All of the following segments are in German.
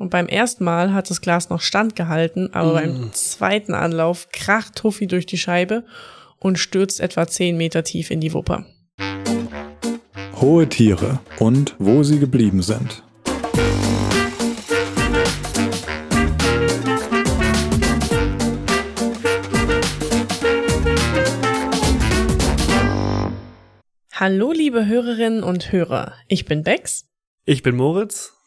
Und beim ersten Mal hat das Glas noch standgehalten, aber mm. beim zweiten Anlauf kracht Tuffy durch die Scheibe und stürzt etwa 10 Meter tief in die Wupper. Hohe Tiere und wo sie geblieben sind. Hallo liebe Hörerinnen und Hörer, ich bin Bex. Ich bin Moritz.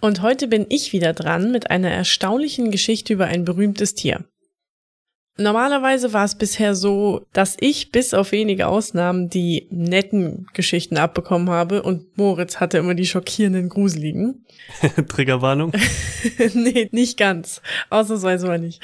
Und heute bin ich wieder dran mit einer erstaunlichen Geschichte über ein berühmtes Tier. Normalerweise war es bisher so, dass ich bis auf wenige Ausnahmen die netten Geschichten abbekommen habe und Moritz hatte immer die schockierenden gruseligen. Triggerwarnung? nee, nicht ganz. Ausnahmsweise mal nicht.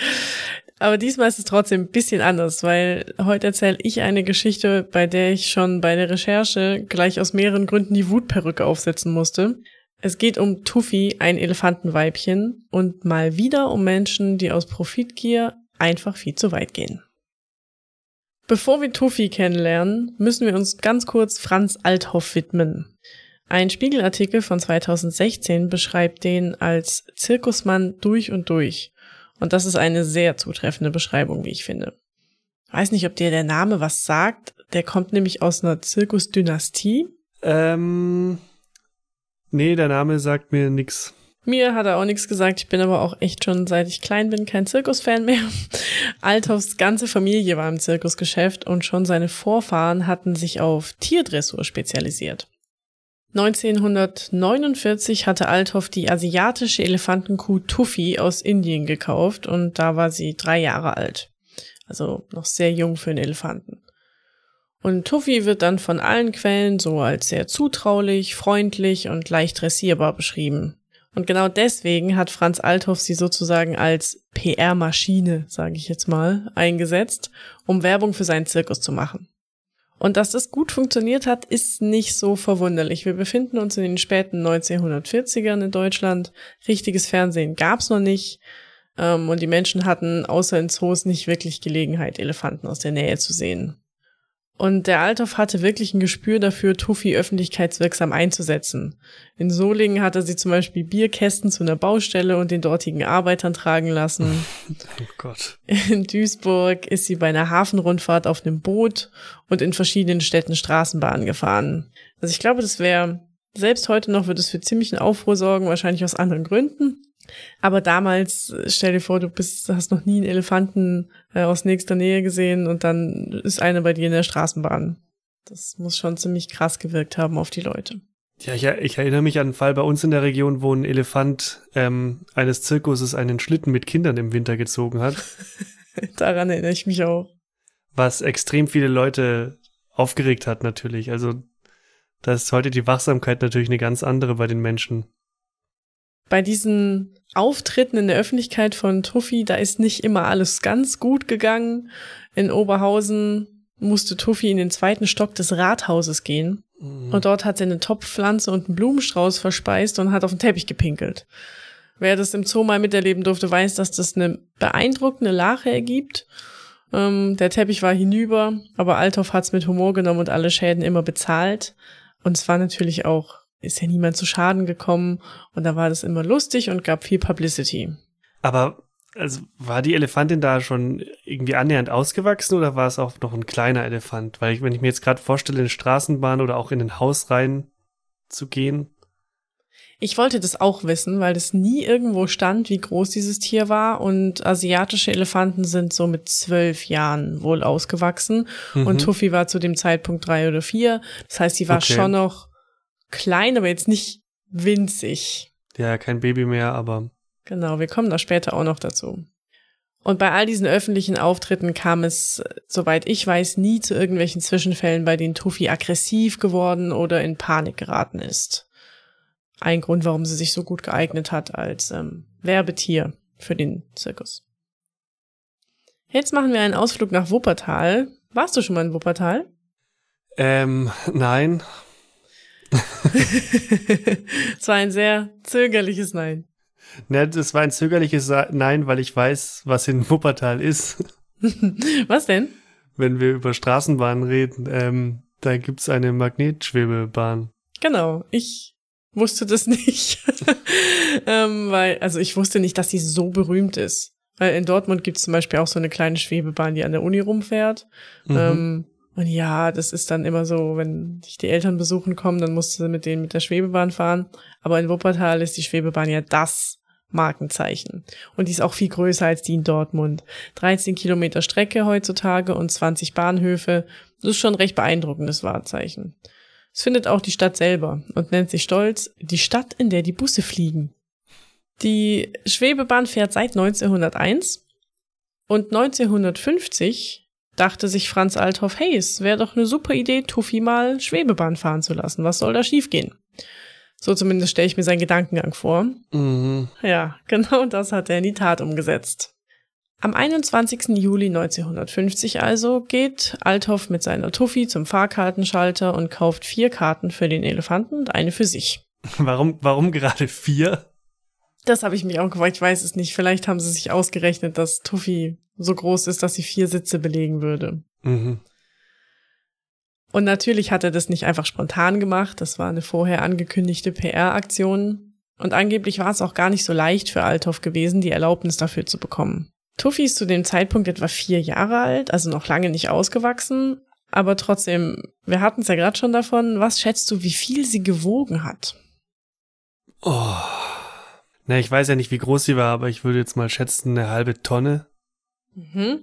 Aber diesmal ist es trotzdem ein bisschen anders, weil heute erzähle ich eine Geschichte, bei der ich schon bei der Recherche gleich aus mehreren Gründen die Wutperücke aufsetzen musste. Es geht um Tuffy, ein Elefantenweibchen, und mal wieder um Menschen, die aus Profitgier einfach viel zu weit gehen. Bevor wir Tuffy kennenlernen, müssen wir uns ganz kurz Franz Althoff widmen. Ein Spiegelartikel von 2016 beschreibt den als Zirkusmann durch und durch. Und das ist eine sehr zutreffende Beschreibung, wie ich finde. Weiß nicht, ob dir der Name was sagt. Der kommt nämlich aus einer Zirkusdynastie. Ähm, nee, der Name sagt mir nix. Mir hat er auch nichts gesagt. Ich bin aber auch echt schon, seit ich klein bin, kein Zirkusfan mehr. Althoffs ganze Familie war im Zirkusgeschäft und schon seine Vorfahren hatten sich auf Tierdressur spezialisiert. 1949 hatte Althoff die asiatische Elefantenkuh Tuffy aus Indien gekauft und da war sie drei Jahre alt. Also noch sehr jung für einen Elefanten. Und Tuffy wird dann von allen Quellen so als sehr zutraulich, freundlich und leicht dressierbar beschrieben. Und genau deswegen hat Franz Althoff sie sozusagen als PR-Maschine, sage ich jetzt mal, eingesetzt, um Werbung für seinen Zirkus zu machen. Und dass das gut funktioniert hat, ist nicht so verwunderlich. Wir befinden uns in den späten 1940ern in Deutschland. Richtiges Fernsehen gab's noch nicht. Ähm, und die Menschen hatten außer in Zoos nicht wirklich Gelegenheit, Elefanten aus der Nähe zu sehen. Und der Althoff hatte wirklich ein Gespür dafür, Tuffy öffentlichkeitswirksam einzusetzen. In Solingen hat er sie zum Beispiel Bierkästen zu einer Baustelle und den dortigen Arbeitern tragen lassen. Oh Gott. In Duisburg ist sie bei einer Hafenrundfahrt auf einem Boot und in verschiedenen Städten Straßenbahnen gefahren. Also ich glaube, das wäre, selbst heute noch wird es für ziemlichen Aufruhr sorgen, wahrscheinlich aus anderen Gründen. Aber damals, stell dir vor, du bist, hast noch nie einen Elefanten äh, aus nächster Nähe gesehen und dann ist einer bei dir in der Straßenbahn. Das muss schon ziemlich krass gewirkt haben auf die Leute. Ja, ich, ich erinnere mich an einen Fall bei uns in der Region, wo ein Elefant ähm, eines Zirkuses einen Schlitten mit Kindern im Winter gezogen hat. Daran erinnere ich mich auch. Was extrem viele Leute aufgeregt hat natürlich. Also da ist heute die Wachsamkeit natürlich eine ganz andere bei den Menschen bei diesen Auftritten in der Öffentlichkeit von Tuffy, da ist nicht immer alles ganz gut gegangen. In Oberhausen musste Tuffy in den zweiten Stock des Rathauses gehen. Mhm. Und dort hat sie eine Topfpflanze und einen Blumenstrauß verspeist und hat auf den Teppich gepinkelt. Wer das im Zoo mal miterleben durfte, weiß, dass das eine beeindruckende Lache ergibt. Ähm, der Teppich war hinüber, aber Althoff hat's mit Humor genommen und alle Schäden immer bezahlt. Und es war natürlich auch ist ja niemand zu Schaden gekommen und da war das immer lustig und gab viel Publicity. Aber also war die Elefantin da schon irgendwie annähernd ausgewachsen oder war es auch noch ein kleiner Elefant? Weil ich, wenn ich mir jetzt gerade vorstelle, in Straßenbahn oder auch in ein Haus rein zu gehen. Ich wollte das auch wissen, weil das nie irgendwo stand, wie groß dieses Tier war. Und asiatische Elefanten sind so mit zwölf Jahren wohl ausgewachsen. Mhm. Und Tuffy war zu dem Zeitpunkt drei oder vier. Das heißt, sie war okay. schon noch klein, aber jetzt nicht winzig. Ja, kein Baby mehr, aber. Genau, wir kommen da später auch noch dazu. Und bei all diesen öffentlichen Auftritten kam es, soweit ich weiß, nie zu irgendwelchen Zwischenfällen, bei denen Tuffy aggressiv geworden oder in Panik geraten ist. Ein Grund, warum sie sich so gut geeignet hat als ähm, Werbetier für den Zirkus. Jetzt machen wir einen Ausflug nach Wuppertal. Warst du schon mal in Wuppertal? Ähm, nein. Es war ein sehr zögerliches Nein. Ne, das war ein zögerliches Nein, weil ich weiß, was in Wuppertal ist. was denn? Wenn wir über Straßenbahnen reden, ähm, da gibt's eine Magnetschwebebahn. Genau, ich wusste das nicht. ähm, weil, also ich wusste nicht, dass sie so berühmt ist. Weil in Dortmund gibt es zum Beispiel auch so eine kleine Schwebebahn, die an der Uni rumfährt. Mhm. Ähm, und ja, das ist dann immer so, wenn dich die Eltern besuchen kommen, dann musst du mit denen mit der Schwebebahn fahren. Aber in Wuppertal ist die Schwebebahn ja das Markenzeichen. Und die ist auch viel größer als die in Dortmund. 13 Kilometer Strecke heutzutage und 20 Bahnhöfe. Das ist schon ein recht beeindruckendes Wahrzeichen. Es findet auch die Stadt selber und nennt sich stolz die Stadt, in der die Busse fliegen. Die Schwebebahn fährt seit 1901 und 1950 dachte sich Franz Althoff, hey, es wäre doch eine super Idee, Tuffy mal Schwebebahn fahren zu lassen. Was soll da schiefgehen? So zumindest stelle ich mir seinen Gedankengang vor. Mhm. Ja, genau das hat er in die Tat umgesetzt. Am 21. Juli 1950 also geht Althoff mit seiner Tuffy zum Fahrkartenschalter und kauft vier Karten für den Elefanten und eine für sich. Warum, warum gerade vier? Das habe ich mich auch gefragt. Ich weiß es nicht. Vielleicht haben sie sich ausgerechnet, dass Tuffy so groß ist, dass sie vier Sitze belegen würde. Mhm. Und natürlich hat er das nicht einfach spontan gemacht. Das war eine vorher angekündigte PR-Aktion. Und angeblich war es auch gar nicht so leicht für Althoff gewesen, die Erlaubnis dafür zu bekommen. Tuffy ist zu dem Zeitpunkt etwa vier Jahre alt, also noch lange nicht ausgewachsen. Aber trotzdem, wir hatten es ja gerade schon davon. Was schätzt du, wie viel sie gewogen hat? Oh. Na, ich weiß ja nicht, wie groß sie war, aber ich würde jetzt mal schätzen, eine halbe Tonne. Mhm.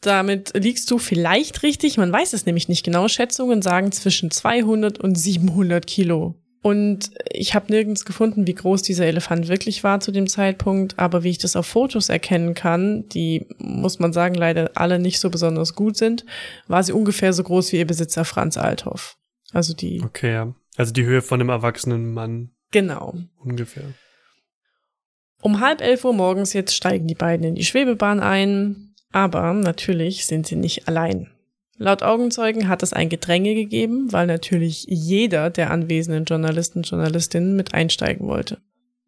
Damit liegst du vielleicht richtig, man weiß es nämlich nicht genau. Schätzungen sagen zwischen 200 und 700 Kilo. Und ich habe nirgends gefunden, wie groß dieser Elefant wirklich war zu dem Zeitpunkt, aber wie ich das auf Fotos erkennen kann, die, muss man sagen, leider alle nicht so besonders gut sind, war sie ungefähr so groß wie ihr Besitzer Franz Althoff. Also die. Okay, ja. Also die Höhe von einem erwachsenen Mann. Genau. Ungefähr. Um halb elf Uhr morgens jetzt steigen die beiden in die Schwebebahn ein, aber natürlich sind sie nicht allein. Laut Augenzeugen hat es ein Gedränge gegeben, weil natürlich jeder der anwesenden Journalisten und Journalistinnen mit einsteigen wollte.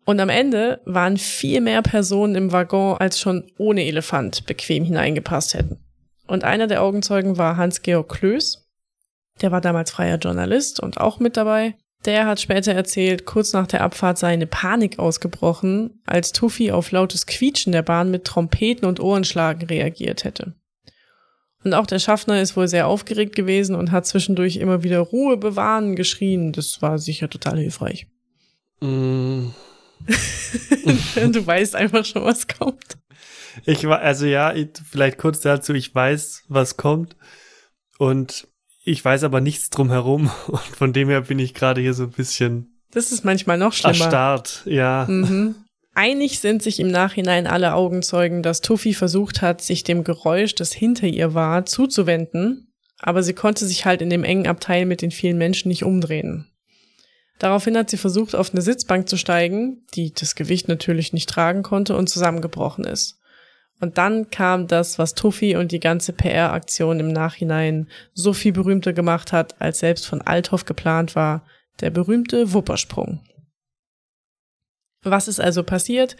Und am Ende waren viel mehr Personen im Waggon, als schon ohne Elefant bequem hineingepasst hätten. Und einer der Augenzeugen war Hans-Georg Klöß. Der war damals freier Journalist und auch mit dabei. Der hat später erzählt, kurz nach der Abfahrt sei eine Panik ausgebrochen, als Tuffy auf lautes Quietschen der Bahn mit Trompeten und Ohrenschlagen reagiert hätte. Und auch der Schaffner ist wohl sehr aufgeregt gewesen und hat zwischendurch immer wieder Ruhe bewahren geschrien. Das war sicher total hilfreich. Mm. du weißt einfach schon, was kommt. Ich war, also ja, vielleicht kurz dazu, ich weiß, was kommt. Und ich weiß aber nichts drumherum und von dem her bin ich gerade hier so ein bisschen. Das ist manchmal noch schlimmer. Erstarrt, ja. Mhm. Einig sind sich im Nachhinein alle Augenzeugen, dass Tuffy versucht hat, sich dem Geräusch, das hinter ihr war, zuzuwenden, aber sie konnte sich halt in dem engen Abteil mit den vielen Menschen nicht umdrehen. Daraufhin hat sie versucht, auf eine Sitzbank zu steigen, die das Gewicht natürlich nicht tragen konnte und zusammengebrochen ist. Und dann kam das, was Tuffy und die ganze PR-Aktion im Nachhinein so viel berühmter gemacht hat, als selbst von Althoff geplant war, der berühmte Wuppersprung. Was ist also passiert?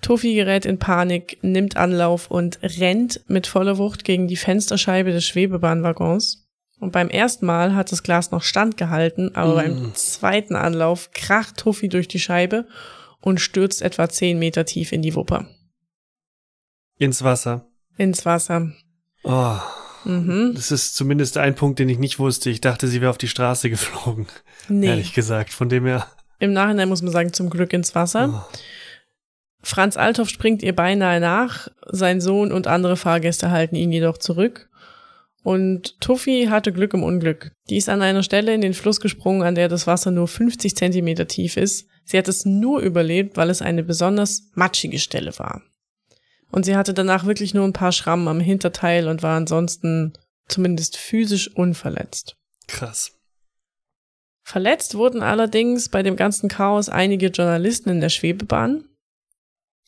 Tuffy gerät in Panik, nimmt Anlauf und rennt mit voller Wucht gegen die Fensterscheibe des Schwebebahnwaggons. Und beim ersten Mal hat das Glas noch standgehalten, aber mm. beim zweiten Anlauf kracht Tuffy durch die Scheibe und stürzt etwa zehn Meter tief in die Wupper. Ins Wasser. Ins Wasser. Oh. Mhm. Das ist zumindest ein Punkt, den ich nicht wusste. Ich dachte, sie wäre auf die Straße geflogen. Nee. Ehrlich gesagt. Von dem her. Im Nachhinein muss man sagen, zum Glück ins Wasser. Oh. Franz Althoff springt ihr beinahe nach. Sein Sohn und andere Fahrgäste halten ihn jedoch zurück. Und Tuffy hatte Glück im Unglück. Die ist an einer Stelle in den Fluss gesprungen, an der das Wasser nur 50 Zentimeter tief ist. Sie hat es nur überlebt, weil es eine besonders matschige Stelle war. Und sie hatte danach wirklich nur ein paar Schrammen am Hinterteil und war ansonsten zumindest physisch unverletzt. Krass. Verletzt wurden allerdings bei dem ganzen Chaos einige Journalisten in der Schwebebahn.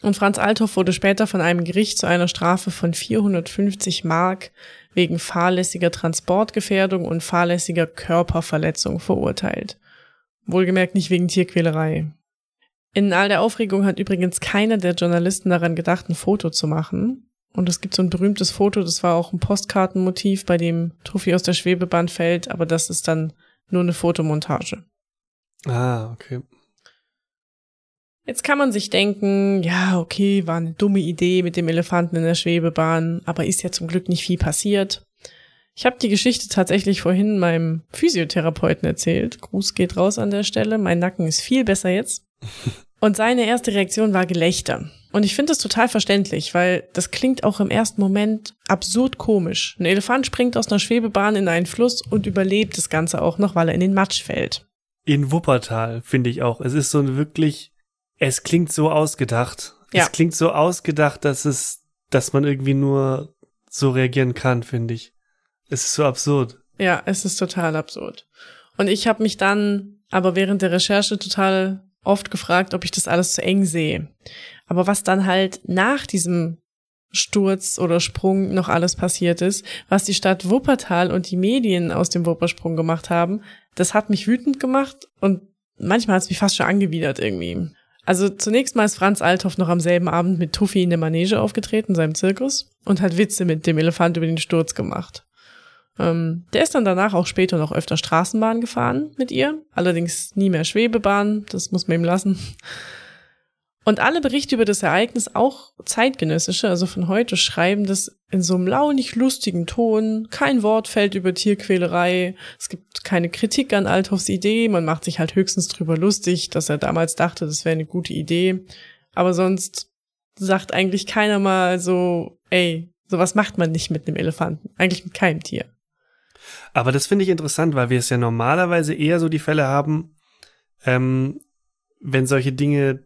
Und Franz Althoff wurde später von einem Gericht zu einer Strafe von 450 Mark wegen fahrlässiger Transportgefährdung und fahrlässiger Körperverletzung verurteilt. Wohlgemerkt nicht wegen Tierquälerei. In all der Aufregung hat übrigens keiner der Journalisten daran gedacht, ein Foto zu machen. Und es gibt so ein berühmtes Foto, das war auch ein Postkartenmotiv, bei dem Tuffy aus der Schwebebahn fällt, aber das ist dann nur eine Fotomontage. Ah, okay. Jetzt kann man sich denken, ja, okay, war eine dumme Idee mit dem Elefanten in der Schwebebahn, aber ist ja zum Glück nicht viel passiert. Ich habe die Geschichte tatsächlich vorhin meinem Physiotherapeuten erzählt. Gruß geht raus an der Stelle. Mein Nacken ist viel besser jetzt. Und seine erste Reaktion war Gelächter. Und ich finde das total verständlich, weil das klingt auch im ersten Moment absurd komisch. Ein Elefant springt aus einer Schwebebahn in einen Fluss und überlebt das Ganze auch noch, weil er in den Matsch fällt. In Wuppertal finde ich auch. Es ist so ein wirklich, es klingt so ausgedacht. Ja. Es klingt so ausgedacht, dass es, dass man irgendwie nur so reagieren kann, finde ich. Es ist so absurd. Ja, es ist total absurd. Und ich habe mich dann aber während der Recherche total oft gefragt, ob ich das alles zu eng sehe. Aber was dann halt nach diesem Sturz oder Sprung noch alles passiert ist, was die Stadt Wuppertal und die Medien aus dem Wuppersprung gemacht haben, das hat mich wütend gemacht und manchmal hat es mich fast schon angewidert irgendwie. Also zunächst mal ist Franz Althoff noch am selben Abend mit Tuffy in der Manege aufgetreten, seinem Zirkus, und hat Witze mit dem Elefant über den Sturz gemacht. Ähm, der ist dann danach auch später noch öfter Straßenbahn gefahren mit ihr, allerdings nie mehr Schwebebahn, das muss man ihm lassen. Und alle Berichte über das Ereignis, auch zeitgenössische, also von heute, schreiben das in so einem launig lustigen Ton. Kein Wort fällt über Tierquälerei. Es gibt keine Kritik an Althoffs Idee. Man macht sich halt höchstens drüber lustig, dass er damals dachte, das wäre eine gute Idee. Aber sonst sagt eigentlich keiner mal so, ey, sowas macht man nicht mit einem Elefanten. Eigentlich mit keinem Tier. Aber das finde ich interessant, weil wir es ja normalerweise eher so die Fälle haben, ähm, wenn solche Dinge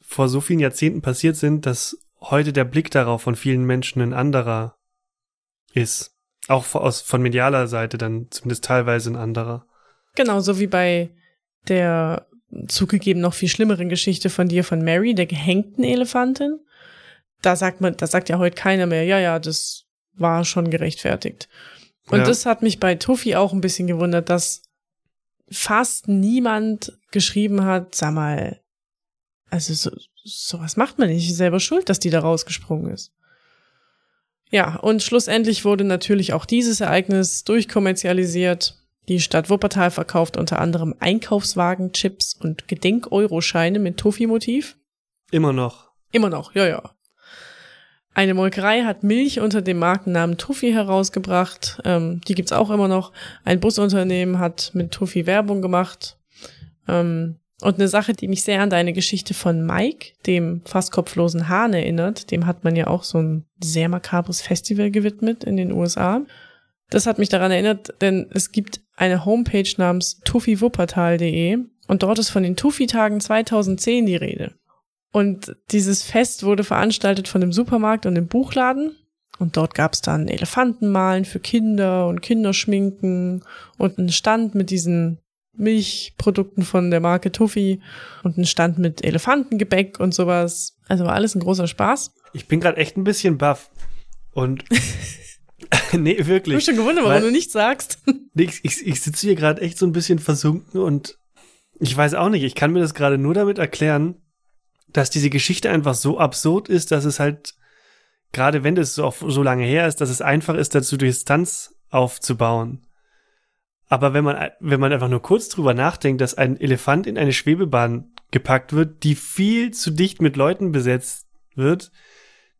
vor so vielen Jahrzehnten passiert sind, dass heute der Blick darauf von vielen Menschen ein anderer ist. Auch aus, von medialer Seite dann zumindest teilweise ein anderer. Genau, so wie bei der zugegeben noch viel schlimmeren Geschichte von dir von Mary, der gehängten Elefantin. Da sagt man, da sagt ja heute keiner mehr, ja, ja, das war schon gerechtfertigt. Und Ja. das hat mich bei Tuffy auch ein bisschen gewundert, dass fast niemand geschrieben hat, sag mal, also so, sowas macht man nicht, selber schuld, dass die da rausgesprungen ist. Ja, und schlussendlich wurde natürlich auch dieses Ereignis durchkommerzialisiert. Die Stadt Wuppertal verkauft unter anderem Einkaufswagen, Chips und Gedenk-Euro-Scheine mit Tuffy-Motiv. Immer noch. Immer noch, ja, ja. Eine Molkerei hat Milch unter dem Markennamen Tuffy herausgebracht. Ähm, die gibt's auch immer noch. Ein Busunternehmen hat mit Tuffy Werbung gemacht. Ähm, und eine Sache, die mich sehr an deine Geschichte von Mike, dem fast kopflosen Hahn, erinnert. Dem hat man ja auch so ein sehr makabres Festival gewidmet in den USA. Das hat mich daran erinnert, denn es gibt eine Homepage namens tuffiwuppertal.de und dort ist von den Tuffi-Tagen 2010 die Rede. Und dieses Fest wurde veranstaltet von dem Supermarkt und dem Buchladen. Und dort gab es dann Elefantenmalen für Kinder und Kinderschminken und einen Stand mit diesen Milchprodukten von der Marke Tuffy und einen Stand mit Elefantengebäck und sowas. Also war alles ein großer Spaß. Ich bin gerade echt ein bisschen baff. Und nee, Ich wirklich. bin schon gewundert, warum du nichts sagst. Nee, ich, ich, ich sitze hier gerade echt so ein bisschen versunken und ich weiß auch nicht, ich kann mir das gerade nur damit erklären, dass diese Geschichte einfach so absurd ist, dass es halt, gerade wenn das so, so lange her ist, dass es einfach ist, dazu Distanz aufzubauen. Aber wenn man, wenn man einfach nur kurz drüber nachdenkt, dass ein Elefant in eine Schwebebahn gepackt wird, die viel zu dicht mit Leuten besetzt wird,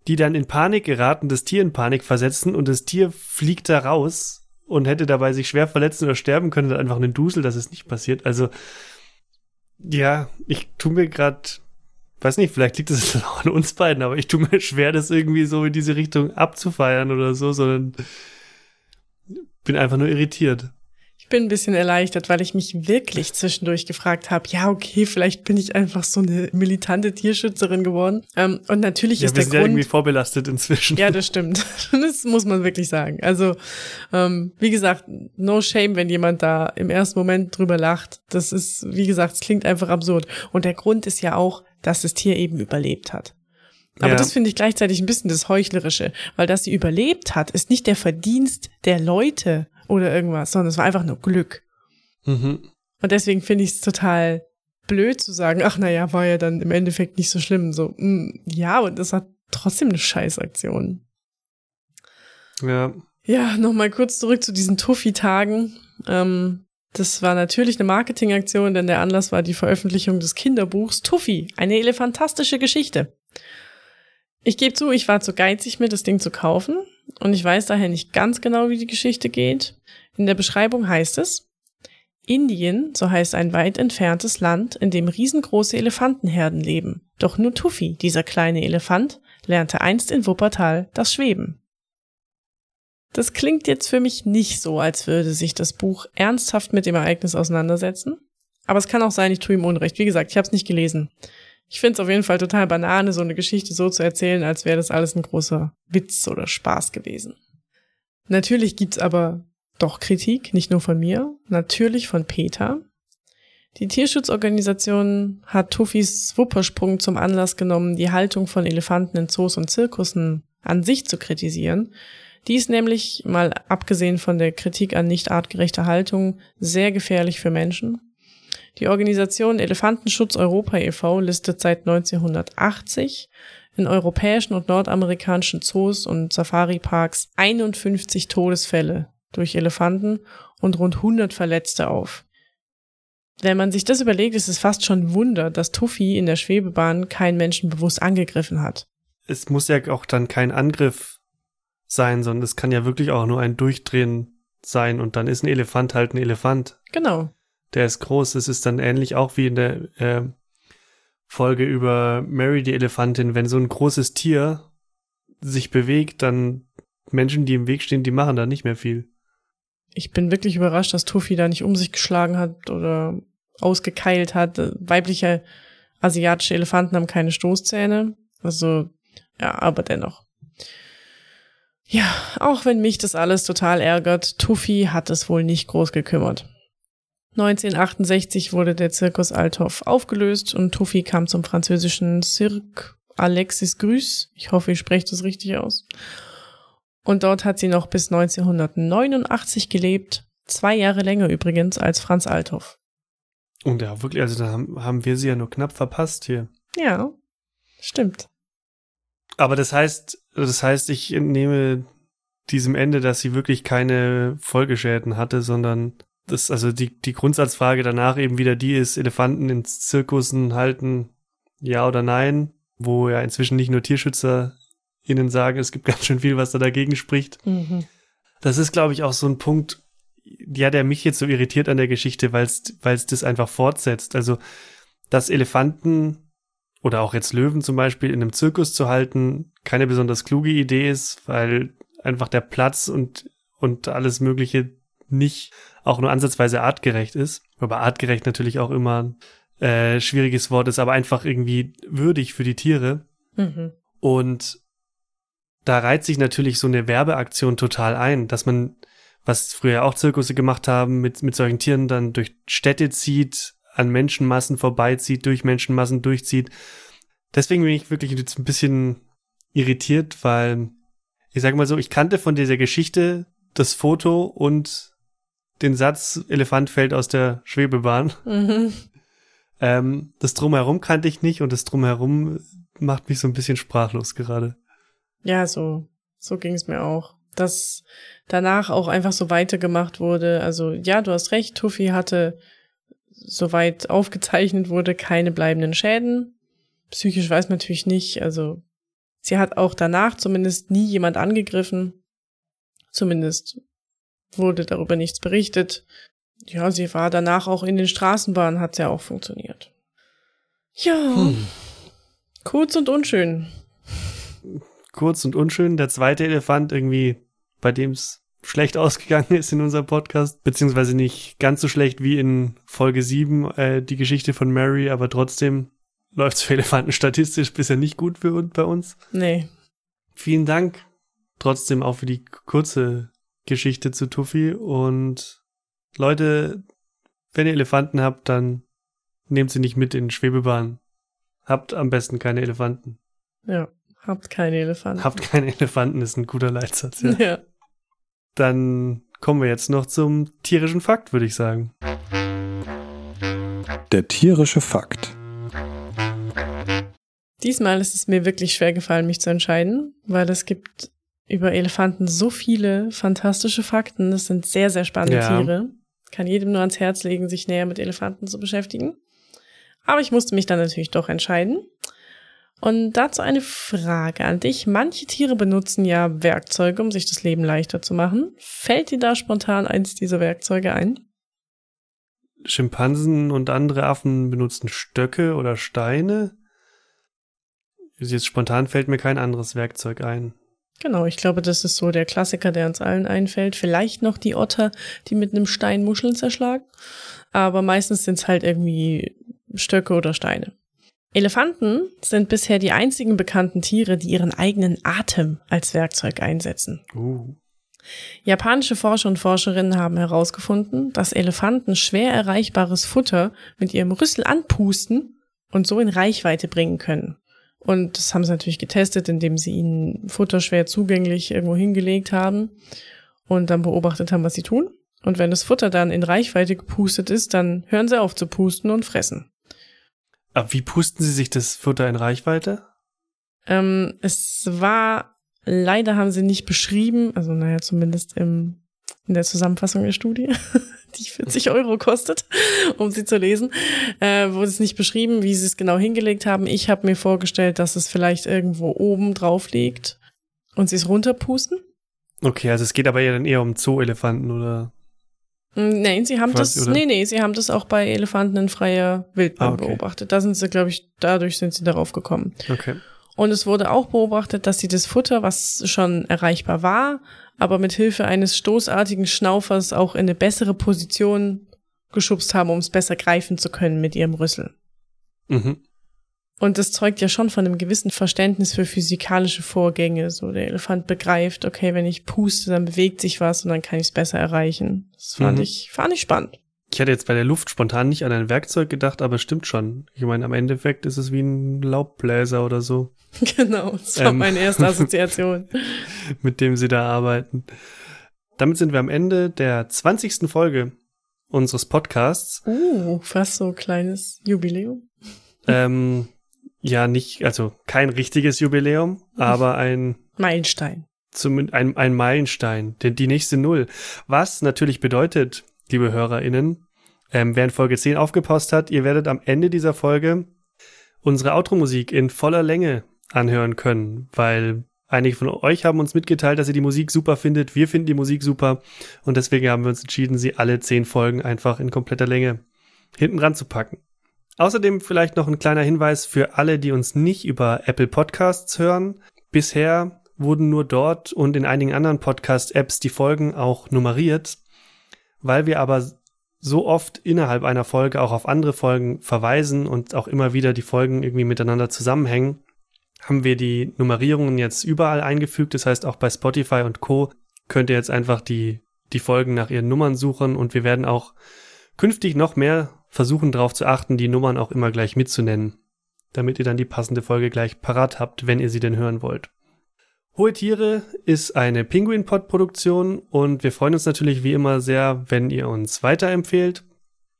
die dann in Panik geraten, das Tier in Panik versetzen und das Tier fliegt da raus und hätte dabei sich schwer verletzen oder sterben können, dann einfach einen Dusel, dass es nicht passiert. Also, ja, ich tu mir gerade, weiß nicht, vielleicht liegt es auch an uns beiden, aber ich tu mir schwer, das irgendwie so in diese Richtung abzufeiern oder so, sondern bin einfach nur irritiert. Ich bin ein bisschen erleichtert, weil ich mich wirklich zwischendurch gefragt habe, ja, okay, vielleicht bin ich einfach so eine militante Tierschützerin geworden. Ähm, und natürlich Ja, ist wir der sind ja Grund. irgendwie vorbelastet inzwischen. Ja, das stimmt. Das muss man wirklich sagen. Also, ähm, wie gesagt, no shame, wenn jemand da im ersten Moment drüber lacht. Das ist, wie gesagt, es klingt einfach absurd. Und der Grund ist ja auch, dass das Tier eben überlebt hat. Aber Ja. das finde ich gleichzeitig ein bisschen das Heuchlerische, weil dass sie überlebt hat, ist nicht der Verdienst der Leute oder irgendwas, sondern es war einfach nur Glück. Mhm. Und deswegen finde ich es total blöd zu sagen, ach naja, war ja dann im Endeffekt nicht so schlimm. So, mm, ja, und das hat trotzdem eine Scheißaktion. Ja. Ja, nochmal kurz zurück zu diesen Tuffy-Tagen. Ähm, Das war natürlich eine Marketingaktion, denn der Anlass war die Veröffentlichung des Kinderbuchs Tuffy, eine elefantastische Geschichte. Ich gebe zu, ich war zu geizig, mir das Ding zu kaufen und ich weiß daher nicht ganz genau, wie die Geschichte geht. In der Beschreibung heißt es, Indien, so heißt ein weit entferntes Land, in dem riesengroße Elefantenherden leben. Doch nur Tuffy, dieser kleine Elefant, lernte einst in Wuppertal das Schweben. Das klingt jetzt für mich nicht so, als würde sich das Buch ernsthaft mit dem Ereignis auseinandersetzen. Aber es kann auch sein, ich tue ihm Unrecht. Wie gesagt, ich habe es nicht gelesen. Ich finde es auf jeden Fall total banane, so eine Geschichte so zu erzählen, als wäre das alles ein großer Witz oder Spaß gewesen. Natürlich gibt's aber doch Kritik, nicht nur von mir, natürlich von Peter. Die Tierschutzorganisation hat Tuffis Wuppersprung zum Anlass genommen, die Haltung von Elefanten in Zoos und Zirkussen an sich zu kritisieren. Die ist nämlich, mal abgesehen von der Kritik an nicht artgerechter Haltung, sehr gefährlich für Menschen. Die Organisation Elefantenschutz Europa e.V. listet seit 1980 in europäischen und nordamerikanischen Zoos und Safari-Parks 51 Todesfälle durch Elefanten und rund 100 Verletzte auf. Wenn man sich das überlegt, ist es fast schon ein Wunder, dass Tuffy in der Schwebebahn keinen Menschen bewusst angegriffen hat. Es muss ja auch dann kein Angriff sein, sondern es kann ja wirklich auch nur ein Durchdrehen sein und dann ist ein Elefant halt ein Elefant. Genau. Der ist groß. Es ist dann ähnlich auch wie in der äh, Folge über Mary die Elefantin. Wenn so ein großes Tier sich bewegt, dann Menschen, die im Weg stehen, die machen da nicht mehr viel ich bin wirklich überrascht, dass Tuffy da nicht um sich geschlagen hat oder ausgekeilt hat. Weibliche asiatische Elefanten haben keine Stoßzähne. Also, ja, aber dennoch. Ja, auch wenn mich das alles total ärgert, Tuffy hat es wohl nicht groß gekümmert. 1968 wurde der Zirkus Althoff aufgelöst und Tuffy kam zum französischen Cirque Alexis Grüß. Ich hoffe, ich spreche das richtig aus. Und dort hat sie noch bis 1989 gelebt. Zwei Jahre länger übrigens als Franz Althoff. Und ja, wirklich, also da haben, haben wir sie ja nur knapp verpasst hier. Ja, stimmt. Aber das heißt, das heißt, ich entnehme diesem Ende, dass sie wirklich keine Folgeschäden hatte, sondern das, also die, die Grundsatzfrage danach eben wieder die ist, Elefanten in Zirkussen halten, ja oder nein, wo ja inzwischen nicht nur Tierschützer ihnen sagen, es gibt ganz schön viel, was da dagegen spricht. Mhm. Das ist, glaube ich, auch so ein Punkt, ja, der mich jetzt so irritiert an der Geschichte, weil es das einfach fortsetzt. Also, dass Elefanten oder auch jetzt Löwen zum Beispiel in einem Zirkus zu halten, keine besonders kluge Idee ist, weil einfach der Platz und, und alles Mögliche nicht auch nur ansatzweise artgerecht ist. Aber artgerecht natürlich auch immer ein äh, schwieriges Wort ist, aber einfach irgendwie würdig für die Tiere. Mhm. Und da reiht sich natürlich so eine Werbeaktion total ein, dass man, was früher auch Zirkusse gemacht haben, mit, mit solchen Tieren dann durch Städte zieht, an Menschenmassen vorbeizieht, durch Menschenmassen durchzieht. Deswegen bin ich wirklich jetzt ein bisschen irritiert, weil ich sage mal so, ich kannte von dieser Geschichte das Foto und den Satz Elefant fällt aus der Schwebebahn. Mhm. Ähm, das drumherum kannte ich nicht und das drumherum macht mich so ein bisschen sprachlos gerade. Ja, so, so ging es mir auch. Dass danach auch einfach so weitergemacht wurde. Also ja, du hast recht, Tuffy hatte, soweit aufgezeichnet wurde, keine bleibenden Schäden. Psychisch weiß man natürlich nicht. Also sie hat auch danach zumindest nie jemand angegriffen. Zumindest wurde darüber nichts berichtet. Ja, sie war danach auch in den Straßenbahnen, hat ja auch funktioniert. Ja. Hm. Kurz und unschön kurz und unschön. Der zweite Elefant irgendwie, bei dem es schlecht ausgegangen ist in unserem Podcast, beziehungsweise nicht ganz so schlecht wie in Folge 7, äh, die Geschichte von Mary, aber trotzdem läuft es für Elefanten statistisch bisher nicht gut für uns bei uns. Nee. Vielen Dank trotzdem auch für die kurze Geschichte zu Tuffy und Leute, wenn ihr Elefanten habt, dann nehmt sie nicht mit in Schwebebahn. Habt am besten keine Elefanten. Ja. Habt keine Elefanten. Habt keine Elefanten ist ein guter Leitsatz, ja. ja. Dann kommen wir jetzt noch zum tierischen Fakt, würde ich sagen. Der tierische Fakt. Diesmal ist es mir wirklich schwer gefallen, mich zu entscheiden, weil es gibt über Elefanten so viele fantastische Fakten. Das sind sehr, sehr spannende ja. Tiere. Kann jedem nur ans Herz legen, sich näher mit Elefanten zu beschäftigen. Aber ich musste mich dann natürlich doch entscheiden. Und dazu eine Frage an dich. Manche Tiere benutzen ja Werkzeuge, um sich das Leben leichter zu machen. Fällt dir da spontan eins dieser Werkzeuge ein? Schimpansen und andere Affen benutzen Stöcke oder Steine. Jetzt spontan fällt mir kein anderes Werkzeug ein. Genau, ich glaube, das ist so der Klassiker, der uns allen einfällt. Vielleicht noch die Otter, die mit einem Stein Muscheln zerschlagen. Aber meistens sind es halt irgendwie Stöcke oder Steine. Elefanten sind bisher die einzigen bekannten Tiere, die ihren eigenen Atem als Werkzeug einsetzen. Uh. Japanische Forscher und Forscherinnen haben herausgefunden, dass Elefanten schwer erreichbares Futter mit ihrem Rüssel anpusten und so in Reichweite bringen können. Und das haben sie natürlich getestet, indem sie ihnen Futter schwer zugänglich irgendwo hingelegt haben und dann beobachtet haben, was sie tun. Und wenn das Futter dann in Reichweite gepustet ist, dann hören sie auf zu pusten und fressen. Aber wie pusten sie sich das Futter in Reichweite? Ähm, es war, leider haben sie nicht beschrieben, also naja, zumindest im, in der Zusammenfassung der Studie, die 40 Euro kostet, um sie zu lesen, äh, wurde es nicht beschrieben, wie sie es genau hingelegt haben. Ich habe mir vorgestellt, dass es vielleicht irgendwo oben drauf liegt und sie es runterpusten. Okay, also es geht aber ja dann eher um Zoo-Elefanten oder Nein, sie haben Quasi, das, oder? nee, nee, sie haben das auch bei Elefanten in freier Wildbahn Ah, okay. beobachtet. Da sind sie, glaube ich, dadurch sind sie darauf gekommen. Okay. Und es wurde auch beobachtet, dass sie das Futter, was schon erreichbar war, aber mit Hilfe eines stoßartigen Schnaufers auch in eine bessere Position geschubst haben, um es besser greifen zu können mit ihrem Rüssel. Mhm. Und das zeugt ja schon von einem gewissen Verständnis für physikalische Vorgänge. So der Elefant begreift, okay, wenn ich puste, dann bewegt sich was und dann kann ich es besser erreichen. Das fand Mhm. ich, fand ich spannend. Ich hatte jetzt bei der Luft spontan nicht an ein Werkzeug gedacht, aber es stimmt schon. Ich meine, am Endeffekt ist es wie ein Laubbläser oder so, Genau, das war Ähm. meine erste Assoziation. mit dem sie da arbeiten. Damit sind wir am Ende der 20. Folge unseres Podcasts. Uh, fast so ein kleines Jubiläum. ähm, ja, nicht, also kein richtiges Jubiläum, aber ein Meilenstein. zumindest ein, ein Meilenstein, denn die nächste Null. Was natürlich bedeutet, liebe HörerInnen, ähm, wer in Folge 10 aufgepasst hat, ihr werdet am Ende dieser Folge unsere Outro-Musik in voller Länge anhören können, weil einige von euch haben uns mitgeteilt, dass ihr die Musik super findet. Wir finden die Musik super und deswegen haben wir uns entschieden, sie alle zehn Folgen einfach in kompletter Länge hinten ran zu packen. Außerdem vielleicht noch ein kleiner Hinweis für alle, die uns nicht über Apple Podcasts hören. Bisher wurden nur dort und in einigen anderen Podcast-Apps die Folgen auch nummeriert. Weil wir aber so oft innerhalb einer Folge auch auf andere Folgen verweisen und auch immer wieder die Folgen irgendwie miteinander zusammenhängen, haben wir die Nummerierungen jetzt überall eingefügt. Das heißt, auch bei Spotify und Co. könnt ihr jetzt einfach die, die Folgen nach ihren Nummern suchen und wir werden auch künftig noch mehr versuchen darauf zu achten, die Nummern auch immer gleich mitzunennen, damit ihr dann die passende Folge gleich parat habt, wenn ihr sie denn hören wollt. Hohe Tiere ist eine Penguin-Pod-Produktion und wir freuen uns natürlich wie immer sehr, wenn ihr uns weiterempfehlt.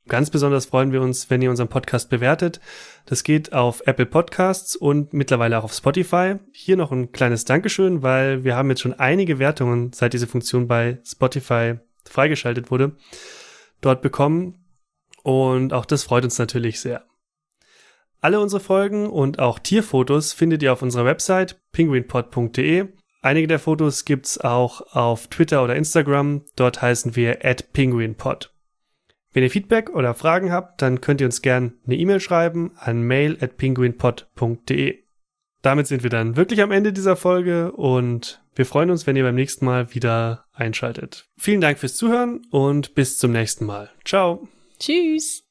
Ganz besonders freuen wir uns, wenn ihr unseren Podcast bewertet. Das geht auf Apple Podcasts und mittlerweile auch auf Spotify. Hier noch ein kleines Dankeschön, weil wir haben jetzt schon einige Wertungen, seit diese Funktion bei Spotify freigeschaltet wurde, dort bekommen. Und auch das freut uns natürlich sehr. Alle unsere Folgen und auch Tierfotos findet ihr auf unserer Website penguinpod.de. Einige der Fotos gibt's auch auf Twitter oder Instagram. Dort heißen wir at penguinpod. Wenn ihr Feedback oder Fragen habt, dann könnt ihr uns gern eine E-Mail schreiben an mail at penguinpod.de. Damit sind wir dann wirklich am Ende dieser Folge und wir freuen uns, wenn ihr beim nächsten Mal wieder einschaltet. Vielen Dank fürs Zuhören und bis zum nächsten Mal. Ciao. Tschüss.